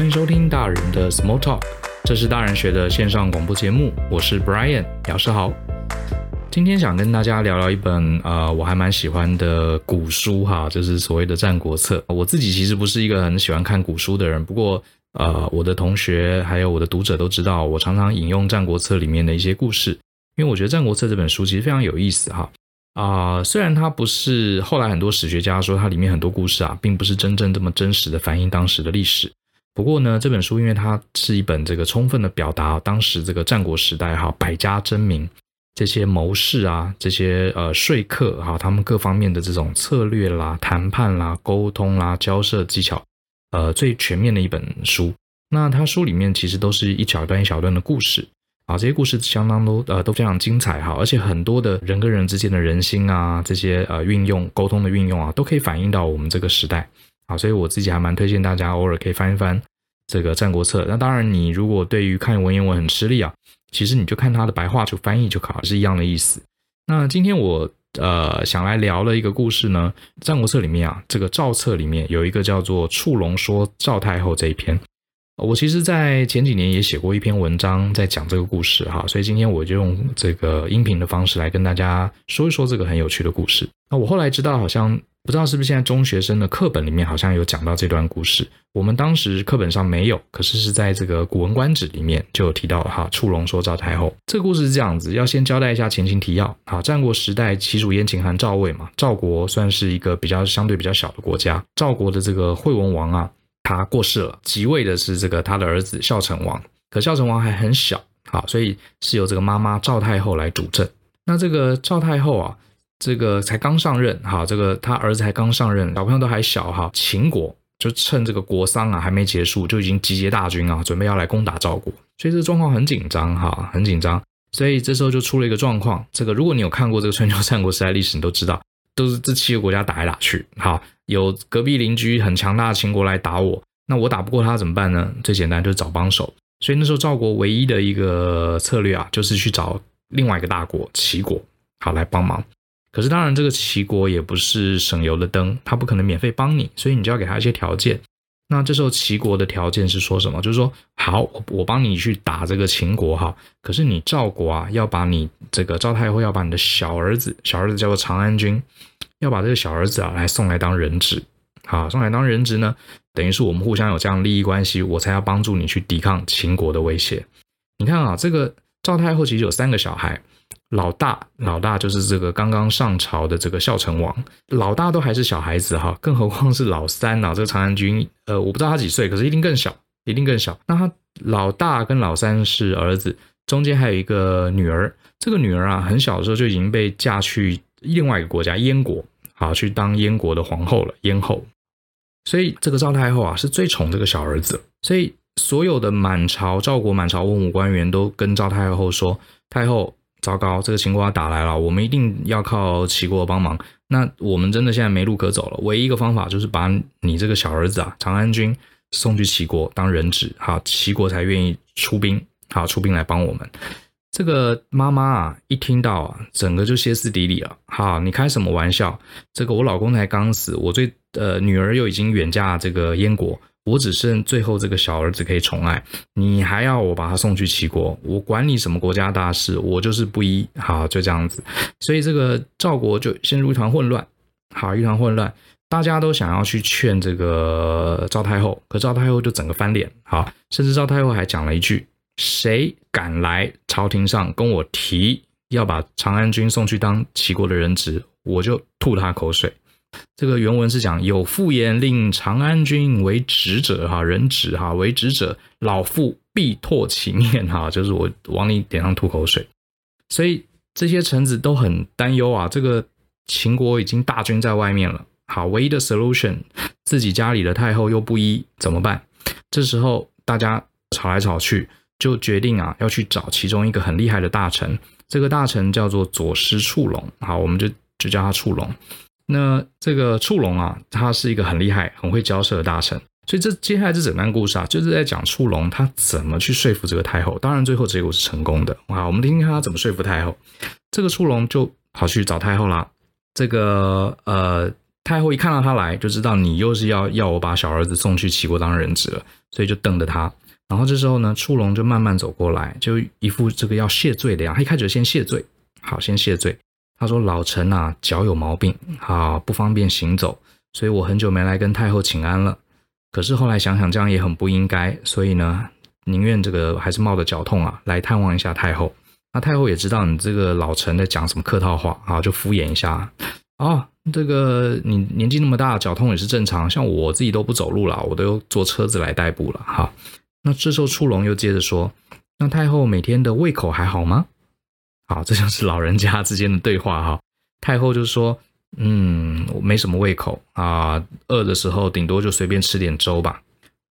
欢迎收听大人的 Small Talk，这是大人学的线上广播节目，我是 Brian 姚世豪。今天想跟大家聊聊一本呃，我还蛮喜欢的古书哈，就是所谓的《战国策》。我自己其实不是一个很喜欢看古书的人，不过呃，我的同学还有我的读者都知道，我常常引用《战国策》里面的一些故事，因为我觉得《战国策》这本书其实非常有意思哈。啊、虽然它不是后来很多史学家说它里面很多故事啊，并不是真正这么真实的反映当时的历史。不过呢，这本书因为它是一本这个充分的表达当时这个战国时代哈，百家争鸣这些谋士啊，这些呃说客哈，他们各方面的这种策略啦、谈判啦、沟通啦、交涉技巧，呃，最全面的一本书。那它书里面其实都是一小段一小段的故事啊，这些故事相当都呃都非常精彩哈，而且很多的人跟人之间的人心啊，这些呃运用沟通的运用啊，都可以反映到我们这个时代。好，所以我自己还蛮推荐大家偶尔可以翻一翻这个《战国策》。那当然，你如果对于看文言文很吃力啊，其实你就看它的白话就翻译就好，是一样的意思。那今天我呃想来聊了一个故事呢，《战国策》里面啊，这个赵策里面有一个叫做“触龙说赵太后”这一篇。我其实，在前几年也写过一篇文章，在讲这个故事哈，所以今天我就用这个音频的方式来跟大家说一说这个很有趣的故事。那我后来知道，好像不知道是不是现在中学生的课本里面好像有讲到这段故事。我们当时课本上没有，可是是在这个《古文观止》里面就有提到哈。触龙说赵太后，这个故事是这样子，要先交代一下前情提要。好，战国时代，齐楚燕秦韩赵魏嘛，赵国算是一个比较相对比较小的国家。赵国的这个惠文王啊。他过世了，即位的是这个他的儿子孝成王，可孝成王还很小，好，所以是由这个妈妈赵太后来主政。那这个赵太后啊，这个才刚上任，哈，这个他儿子才刚上任，小朋友都还小，哈，秦国就趁这个国丧啊还没结束，就已经集结大军啊，准备要来攻打赵国，所以这个状况很紧张，哈，很紧张。所以这时候就出了一个状况，这个如果你有看过这个春秋战国时代历史，你都知道。都是这七个国家打来打去，好，有隔壁邻居很强大的秦国来打我，那我打不过他怎么办呢？最简单就是找帮手。所以那时候赵国唯一的一个策略啊，就是去找另外一个大国齐国，好来帮忙。可是当然这个齐国也不是省油的灯，他不可能免费帮你，所以你就要给他一些条件。那这时候齐国的条件是说什么？就是说，好，我帮你去打这个秦国哈，可是你赵国啊，要把你这个赵太后要把你的小儿子，小儿子叫做长安君，要把这个小儿子啊来送来当人质，好，送来当人质呢，等于是我们互相有这样利益关系，我才要帮助你去抵抗秦国的威胁。你看啊，这个赵太后其实有三个小孩。老大，老大就是这个刚刚上朝的这个孝成王，老大都还是小孩子哈，更何况是老三呐？这个长安君，呃，我不知道他几岁，可是一定更小，一定更小。那他老大跟老三是儿子，中间还有一个女儿，这个女儿啊，很小的时候就已经被嫁去另外一个国家燕国，好，去当燕国的皇后了，燕后。所以这个赵太后啊，是最宠这个小儿子，所以所有的满朝赵国满朝文武官员都跟赵太后说，太后。糟糕，这个秦国打来了，我们一定要靠齐国帮忙。那我们真的现在没路可走了，唯一一个方法就是把你这个小儿子啊，长安君送去齐国当人质，好，齐国才愿意出兵，好，出兵来帮我们。这个妈妈啊，一听到啊，整个就歇斯底里了。好，你开什么玩笑？这个我老公才刚死，我最呃女儿又已经远嫁这个燕国。我只剩最后这个小儿子可以宠爱，你还要我把他送去齐国？我管你什么国家大事，我就是不依。好，就这样子，所以这个赵国就陷入一团混乱。好，一团混乱，大家都想要去劝这个赵太后，可赵太后就整个翻脸。好，甚至赵太后还讲了一句：谁敢来朝廷上跟我提要把长安君送去当齐国的人质，我就吐他口水。这个原文是讲有妇言令长安君为质者哈，人质哈，为质者，老妇必唾其面哈，就是我往你脸上吐口水。所以这些臣子都很担忧啊，这个秦国已经大军在外面了，好，唯一的 solution，自己家里的太后又不依，怎么办？这时候大家吵来吵去，就决定啊，要去找其中一个很厉害的大臣，这个大臣叫做左师触龙，好，我们就就叫他触龙。那这个触龙啊，他是一个很厉害、很会交涉的大臣，所以这接下来这整段故事啊，就是在讲触龙他怎么去说服这个太后。当然，最后结果是成功的。啊，我们听听他怎么说服太后。这个触龙就跑去找太后啦。这个呃，太后一看到他来，就知道你又是要要我把小儿子送去齐国当人质了，所以就瞪着他。然后这时候呢，触龙就慢慢走过来，就一副这个要谢罪的样子。他一开始先谢罪，好，先谢罪。他说：“老臣啊，脚有毛病，啊，不方便行走，所以我很久没来跟太后请安了。可是后来想想，这样也很不应该，所以呢，宁愿这个还是冒着脚痛啊，来探望一下太后。那太后也知道你这个老臣在讲什么客套话啊，就敷衍一下。哦，这个你年纪那么大，脚痛也是正常。像我自己都不走路了，我都坐车子来代步了。哈。”那这时候，触龙又接着说：“那太后每天的胃口还好吗？”好，这就是老人家之间的对话哈。太后就说：“嗯，我没什么胃口啊，饿的时候顶多就随便吃点粥吧。”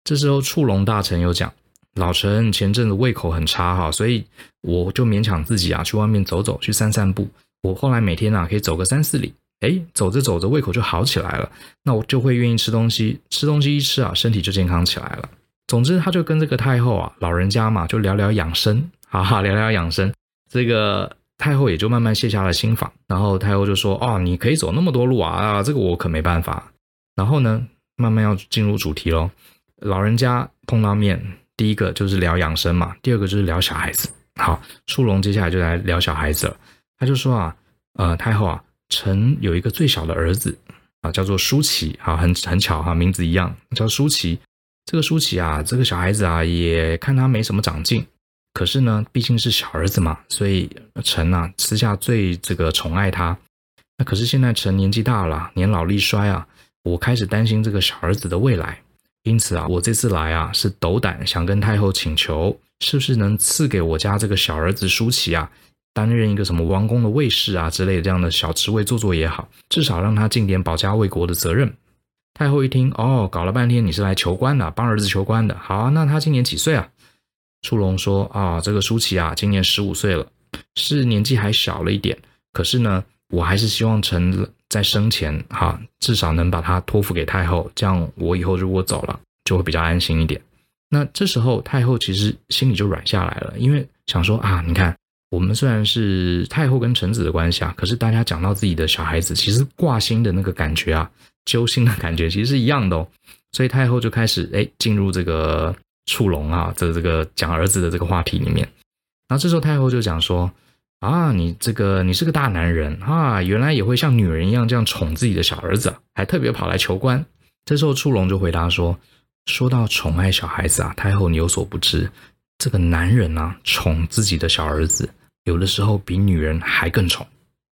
这时候，触龙大臣又讲：“老臣前阵子胃口很差哈，所以我就勉强自己啊去外面走走，去散散步。我后来每天啊可以走个三四里，哎，走着走着胃口就好起来了，那我就会愿意吃东西，吃东西一吃啊，身体就健康起来了。”总之，他就跟这个太后啊，老人家嘛，就聊聊养生，哈哈，聊聊养生。这个太后也就慢慢卸下了心防。然后太后就说：“哦，你可以走那么多路啊，啊，这个我可没办法。”然后呢，慢慢要进入主题喽。老人家碰到面，第一个就是聊养生嘛，第二个就是聊小孩子。好，触龙接下来就来聊小孩子了。他就说啊，呃，太后啊，臣有一个最小的儿子啊，叫做舒淇，啊，很很巧哈，名字一样，叫舒淇。这个舒淇啊，这个小孩子啊，也看他没什么长进，可是呢，毕竟是小儿子嘛，所以臣啊，私下最这个宠爱他。那可是现在臣年纪大了，年老力衰啊，我开始担心这个小儿子的未来，因此啊，我这次来啊，是斗胆想跟太后请求，是不是能赐给我家这个小儿子舒淇啊，担任一个什么王宫的卫士啊之类的这样的小职位做做也好，至少让他尽点保家卫国的责任。太后一听，哦，搞了半天你是来求官的，帮儿子求官的。好啊，那他今年几岁啊？触龙说，啊、这个舒淇啊，今年十五岁了，是年纪还小了一点。可是呢，我还是希望臣在生前哈，至少能把她托付给太后，这样我以后如果走了，就会比较安心一点。那这时候太后其实心里就软下来了，因为想说啊，你看我们虽然是太后跟臣子的关系啊，可是大家讲到自己的小孩子，其实挂心的那个感觉啊。揪心的感觉其实是一样的哦，所以太后就开始哎进入这个触龙啊这这个讲儿子的这个话题里面，然后这时候太后就讲说啊，你这个你是个大男人啊，原来也会像女人一样这样宠自己的小儿子，还特别跑来求官。这时候触龙就回答说，说到宠爱小孩子啊，太后你有所不知，这个男人啊宠自己的小儿子，有的时候比女人还更宠。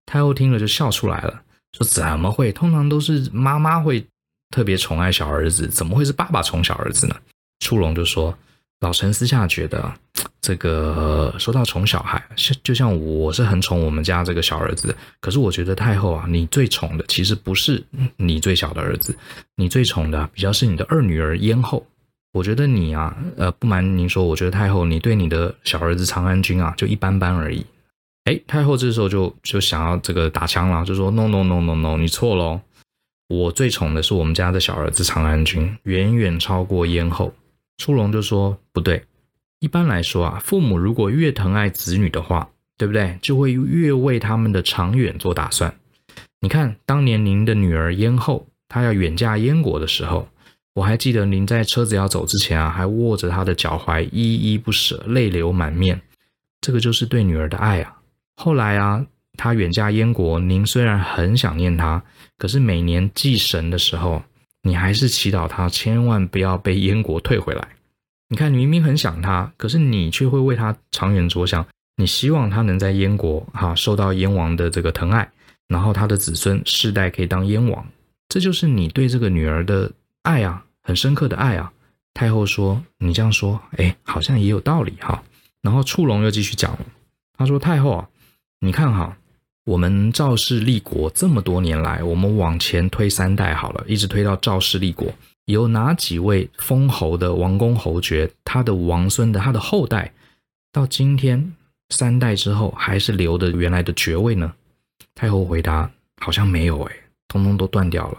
太后听了就笑出来了。说怎么会？通常都是妈妈会特别宠爱小儿子，怎么会是爸爸宠小儿子呢？初龙就说：“老臣私下觉得，这个说到宠小孩，像就像我是很宠我们家这个小儿子，可是我觉得太后啊，你最宠的其实不是你最小的儿子，你最宠的比较是你的二女儿燕后。我觉得你啊，呃，不瞒您说，我觉得太后你对你的小儿子长安君啊，就一般般而已。”哎，太后这时候就就想要这个打枪了，就说 no no no no no，你错喽！我最宠的是我们家的小儿子长安君，远远超过燕后。触龙就说不对，一般来说啊，父母如果越疼爱子女的话，对不对？就会越为他们的长远做打算。你看，当年您的女儿燕后，她要远嫁燕国的时候，我还记得您在车子要走之前啊，还握着她的脚踝，依依不舍，泪流满面。这个就是对女儿的爱啊！后来啊，他远嫁燕国，您虽然很想念他，可是每年祭神的时候，你还是祈祷他千万不要被燕国退回来。你看，你明明很想他，可是你却会为他长远着想，你希望他能在燕国哈受到燕王的这个疼爱，然后他的子孙世代可以当燕王，这就是你对这个女儿的爱啊，很深刻的爱啊。太后说：“你这样说，哎，好像也有道理哈。”然后触龙又继续讲，他说：“太后啊。”你看哈，我们赵氏立国这么多年来，我们往前推三代好了，一直推到赵氏立国，有哪几位封侯的王公侯爵，他的王孙的他的后代，到今天三代之后还是留的原来的爵位呢？太后回答：好像没有哎，通通都断掉了。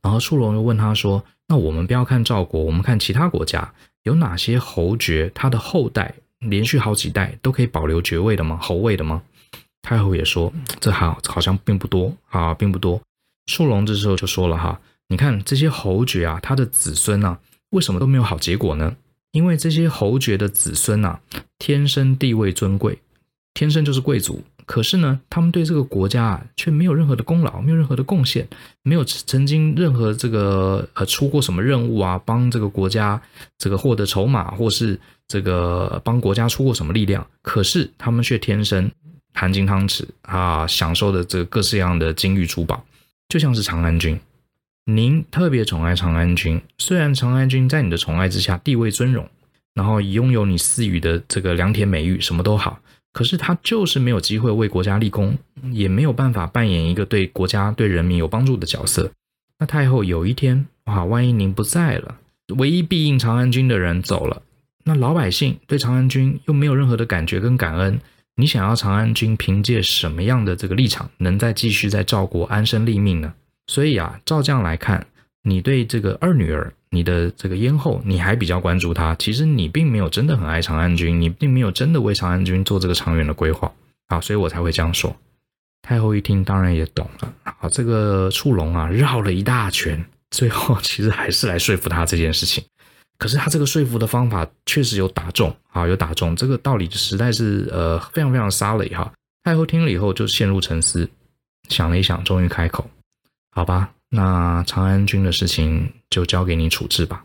然后触龙又问他说：那我们不要看赵国，我们看其他国家，有哪些侯爵他的后代连续好几代都可以保留爵位的吗？侯位的吗？太后也说：“这好好像并不多啊，并不多。触龙这时候就说了哈，你看这些侯爵啊，他的子孙呐、啊，为什么都没有好结果呢？因为这些侯爵的子孙呐、啊，天生地位尊贵，天生就是贵族。可是呢，他们对这个国家啊，却没有任何的功劳，没有任何的贡献，没有曾经任何这个呃出过什么任务啊，帮这个国家这个获得筹码，或是这个帮国家出过什么力量。可是他们却天生含金汤匙啊，享受的这各式各样的金玉珠宝，就像是长安君。您特别宠爱长安君，虽然长安君在你的宠爱之下地位尊荣，然后拥有你赐予的这个良田美玉，什么都好。可是他就是没有机会为国家立功，也没有办法扮演一个对国家、对人民有帮助的角色。那太后有一天，哇，万一您不在了，唯一庇荫长安君的人走了，那老百姓对长安君又没有任何的感觉跟感恩，你想要长安君凭借什么样的这个立场，能再继续在赵国安身立命呢？所以啊，照这样来看，你对这个二女儿。你的这个咽后，你还比较关注她，其实你并没有真的很爱长安君，你并没有真的为长安君做这个长远的规划啊，所以我才会这样说。太后一听，当然也懂了。好，这个触龙啊，绕了一大圈，最后其实还是来说服他这件事情。可是他这个说服的方法确实有打中啊，有打中这个道理，实在是呃非常非常沙雷哈。太后听了以后就陷入沉思，想了一想，终于开口：“好吧。”那长安君的事情就交给你处置吧。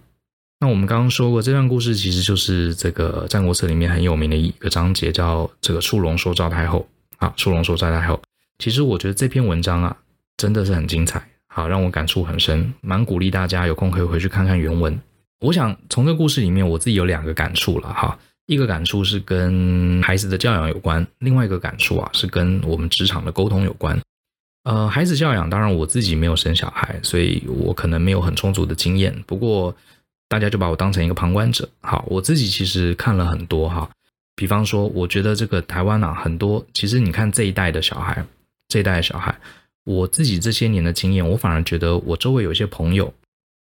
那我们刚刚说过，这段故事其实就是这个《战国策》里面很有名的一个章节，叫这个“触龙说赵太后”。啊，“触龙说赵太后”。其实我觉得这篇文章啊，真的是很精彩，好，让我感触很深，蛮鼓励大家有空可以回去看看原文。我想从这个故事里面，我自己有两个感触了哈。一个感触是跟孩子的教养有关，另外一个感触啊是跟我们职场的沟通有关。呃，孩子教养，当然我自己没有生小孩，所以我可能没有很充足的经验。不过大家就把我当成一个旁观者。好，我自己其实看了很多哈，比方说，我觉得这个台湾啊，很多其实你看这一代的小孩，这一代的小孩，我自己这些年的经验，我反而觉得我周围有一些朋友，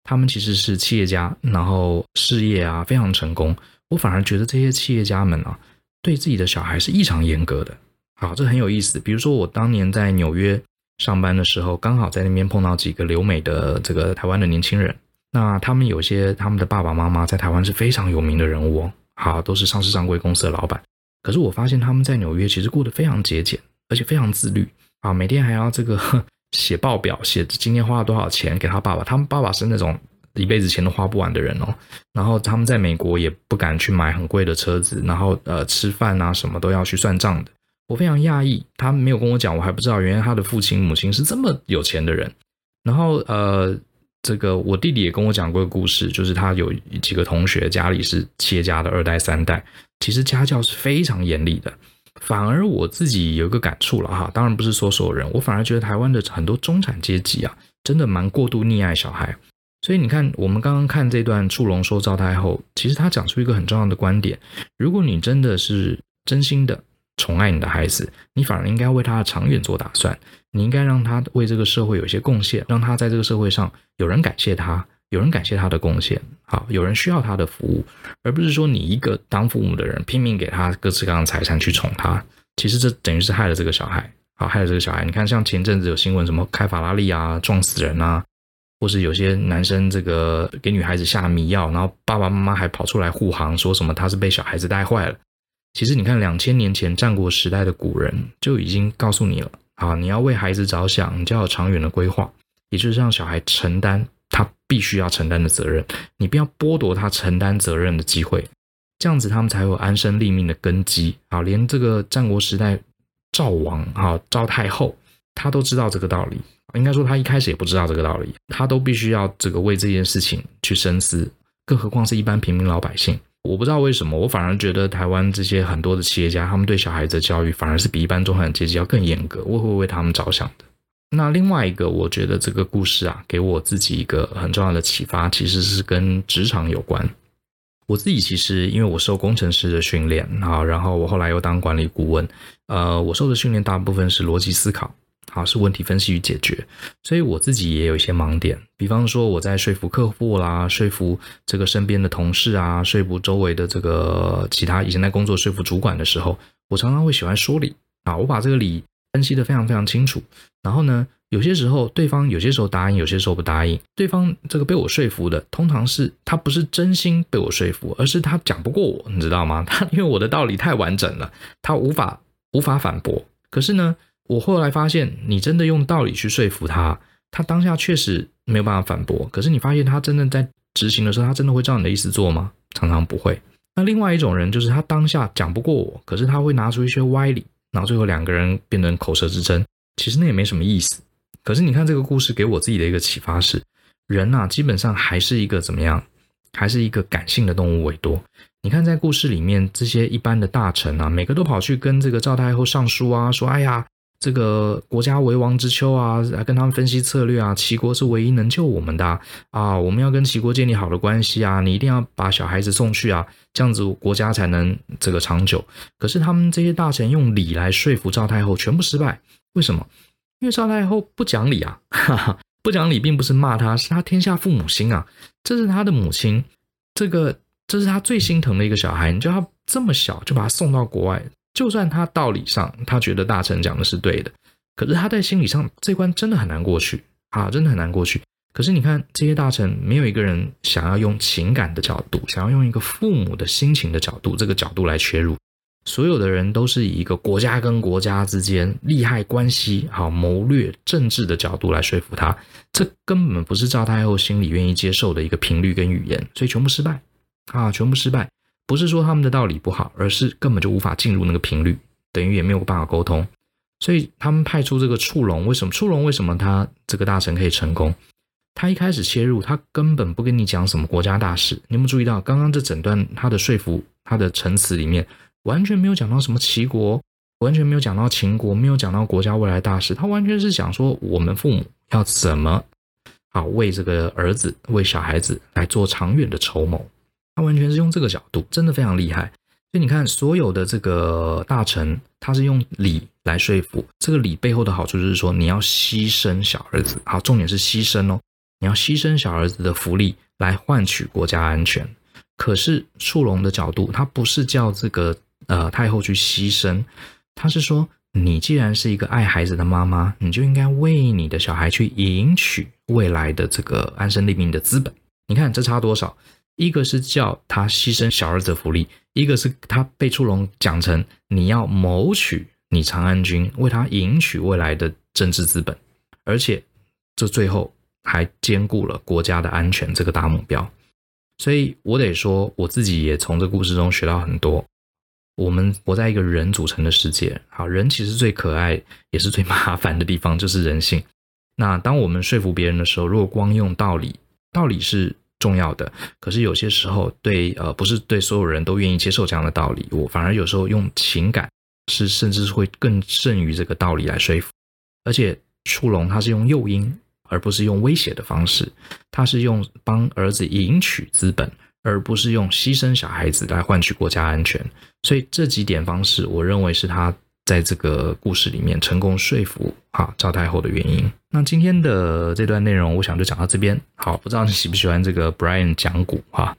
他们其实是企业家，然后事业啊非常成功。我反而觉得这些企业家们啊，对自己的小孩是异常严格的。好，这很有意思。比如说我当年在纽约。上班的时候，刚好在那边碰到几个留美的这个台湾的年轻人。那他们有些他们的爸爸妈妈在台湾是非常有名的人物哦，好，都是上市上柜公司的老板。可是我发现他们在纽约其实过得非常节俭，而且非常自律啊，每天还要这个写报表，写今天花了多少钱给他爸爸。他们爸爸是那种一辈子钱都花不完的人哦。然后他们在美国也不敢去买很贵的车子，然后呃吃饭啊什么都要去算账的。我非常讶异，他没有跟我讲，我还不知道，原来他的父亲母亲是这么有钱的人。然后，呃，这个我弟弟也跟我讲过个故事，就是他有几个同学家里是企业家的二代三代，其实家教是非常严厉的。反而我自己有一个感触了哈，当然不是说所有人，我反而觉得台湾的很多中产阶级啊，真的蛮过度溺爱小孩。所以你看，我们刚刚看这段触龙说赵太后，其实他讲出一个很重要的观点：如果你真的是真心的。宠爱你的孩子，你反而应该为他的长远做打算。你应该让他为这个社会有一些贡献，让他在这个社会上有人感谢他，有人感谢他的贡献，好，有人需要他的服务，而不是说你一个当父母的人拼命给他各式各样的财产去宠他。其实这等于是害了这个小孩，好，害了这个小孩。你看，像前阵子有新闻，什么开法拉利啊撞死人啊，或是有些男生这个给女孩子下迷药，然后爸爸妈妈还跑出来护航，说什么他是被小孩子带坏了。其实你看，两千年前战国时代的古人就已经告诉你了啊，你要为孩子着想，你就要有长远的规划，也就是让小孩承担他必须要承担的责任，你不要剥夺他承担责任的机会，这样子他们才有安身立命的根基啊。连这个战国时代赵王啊，赵太后，他都知道这个道理，应该说他一开始也不知道这个道理，他都必须要这个为这件事情去深思，更何况是一般平民老百姓。我不知道为什么，我反而觉得台湾这些很多的企业家，他们对小孩子的教育反而是比一般中产阶级要更严格。我会为他们着想的。那另外一个，我觉得这个故事啊，给我自己一个很重要的启发，其实是跟职场有关。我自己其实因为我受工程师的训练啊，然后我后来又当管理顾问，呃，我受的训练大部分是逻辑思考。好，是问题分析与解决，所以我自己也有一些盲点。比方说，我在说服客户啦，说服这个身边的同事啊，说服周围的这个其他以前在工作说服主管的时候，我常常会喜欢说理啊。我把这个理分析得非常非常清楚，然后呢，有些时候对方有些时候答应，有些时候不答应。对方这个被我说服的，通常是他不是真心被我说服，而是他讲不过我，你知道吗？他因为我的道理太完整了，他无法无法反驳。可是呢，我后来发现，你真的用道理去说服他，他当下确实没有办法反驳。可是你发现他真的在执行的时候，他真的会照你的意思做吗？常常不会。那另外一种人就是他当下讲不过我，可是他会拿出一些歪理，然后最后两个人变成口舌之争。其实那也没什么意思。可是你看这个故事给我自己的一个启发是，人呐，基本上还是一个怎么样，还是一个感性的动物为多。你看在故事里面，这些一般的大臣啊，每个都跑去跟这个赵太后上书啊，说，哎呀，这个国家为王之秋啊，来跟他们分析策略啊，齐国是唯一能救我们的啊，啊，我们要跟齐国建立好的关系啊，你一定要把小孩子送去啊，这样子国家才能这个长久。可是他们这些大臣用礼来说服赵太后，全部失败，为什么？因为赵太后不讲理啊，哈哈，不讲理并不是骂他，是他天下父母心啊，这是他的母亲，这个这是他最心疼的一个小孩，你叫他这么小就把他送到国外，就算他道理上他觉得大臣讲的是对的，可是他在心理上这关真的很难过去啊，真的很难过去。可是你看这些大臣，没有一个人想要用情感的角度，想要用一个父母的心情的角度，这个角度来切入。所有的人都是以一个国家跟国家之间利害关系、好谋略、政治的角度来说服他，这根本不是赵太后心里愿意接受的一个频率跟语言，所以全部失败啊，全部失败。不是说他们的道理不好，而是根本就无法进入那个频率，等于也没有办法沟通。所以他们派出这个触龙，为什么触龙？为什么他这个大臣可以成功？他一开始切入，他根本不跟你讲什么国家大事。你有没有注意到，刚刚这整段他的说服，他的陈词里面？完全没有讲到什么齐国，完全没有讲到秦国，没有讲到国家未来大事，他完全是讲说我们父母要怎么好为这个儿子、为小孩子来做长远的筹谋，他完全是用这个角度，真的非常厉害。所以你看，所有的这个大臣，他是用礼来说服，这个礼背后的好处就是说，你要牺牲小儿子，好，重点是牺牲哦，你要牺牲小儿子的福利来换取国家安全。可是触龙的角度，他不是叫这个。呃，太后去牺牲，他是说，你既然是一个爱孩子的妈妈，你就应该为你的小孩去赢取未来的这个安身立命的资本。你看这差多少？一个是叫他牺牲小儿子福利，一个是他被触龙讲成你要谋取你长安军，为他赢取未来的政治资本，而且这最后还兼顾了国家的安全这个大目标。所以我得说，我自己也从这故事中学到很多。我们活在一个人组成的世界，好，人其实最可爱也是最麻烦的地方就是人性。那当我们说服别人的时候，如果光用道理，道理是重要的，可是有些时候对呃不是对所有人都愿意接受这样的道理，我反而有时候用情感是甚至是会更胜于这个道理来说服。而且触龙他是用诱因而不是用威胁的方式，他是用帮儿子赢取资本。而不是用牺牲小孩子来换取国家安全，所以这几点方式，我认为是他在这个故事里面成功说服哈赵太后的原因。那今天的这段内容，我想就讲到这边。好，不知道你喜不喜欢这个 Brian 讲古哈？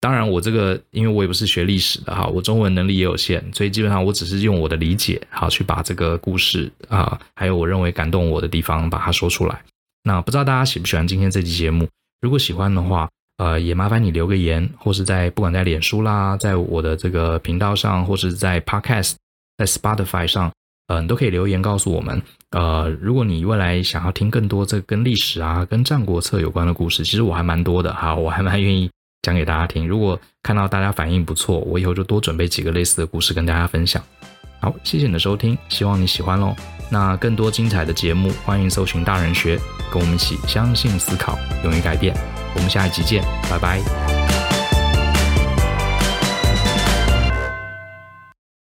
当然，我这个因为我也不是学历史的哈，我中文能力也有限，所以基本上我只是用我的理解好去把这个故事啊，还有我认为感动我的地方把它说出来。那不知道大家喜不喜欢今天这期节目？如果喜欢的话，呃，也麻烦你留个言，或是在不管在脸书啦，在我的这个频道上，或是在 Podcast，在 Spotify 上，嗯、都可以留言告诉我们。呃，如果你未来想要听更多这跟历史啊、跟战国策有关的故事，其实我还蛮多的哈，我还蛮愿意讲给大家听。如果看到大家反应不错，我以后就多准备几个类似的故事跟大家分享。好，谢谢你的收听，希望你喜欢喽。那更多精彩的节目，欢迎搜寻大人学，跟我们一起相信、思考、勇于改变。我们下一集见，拜拜。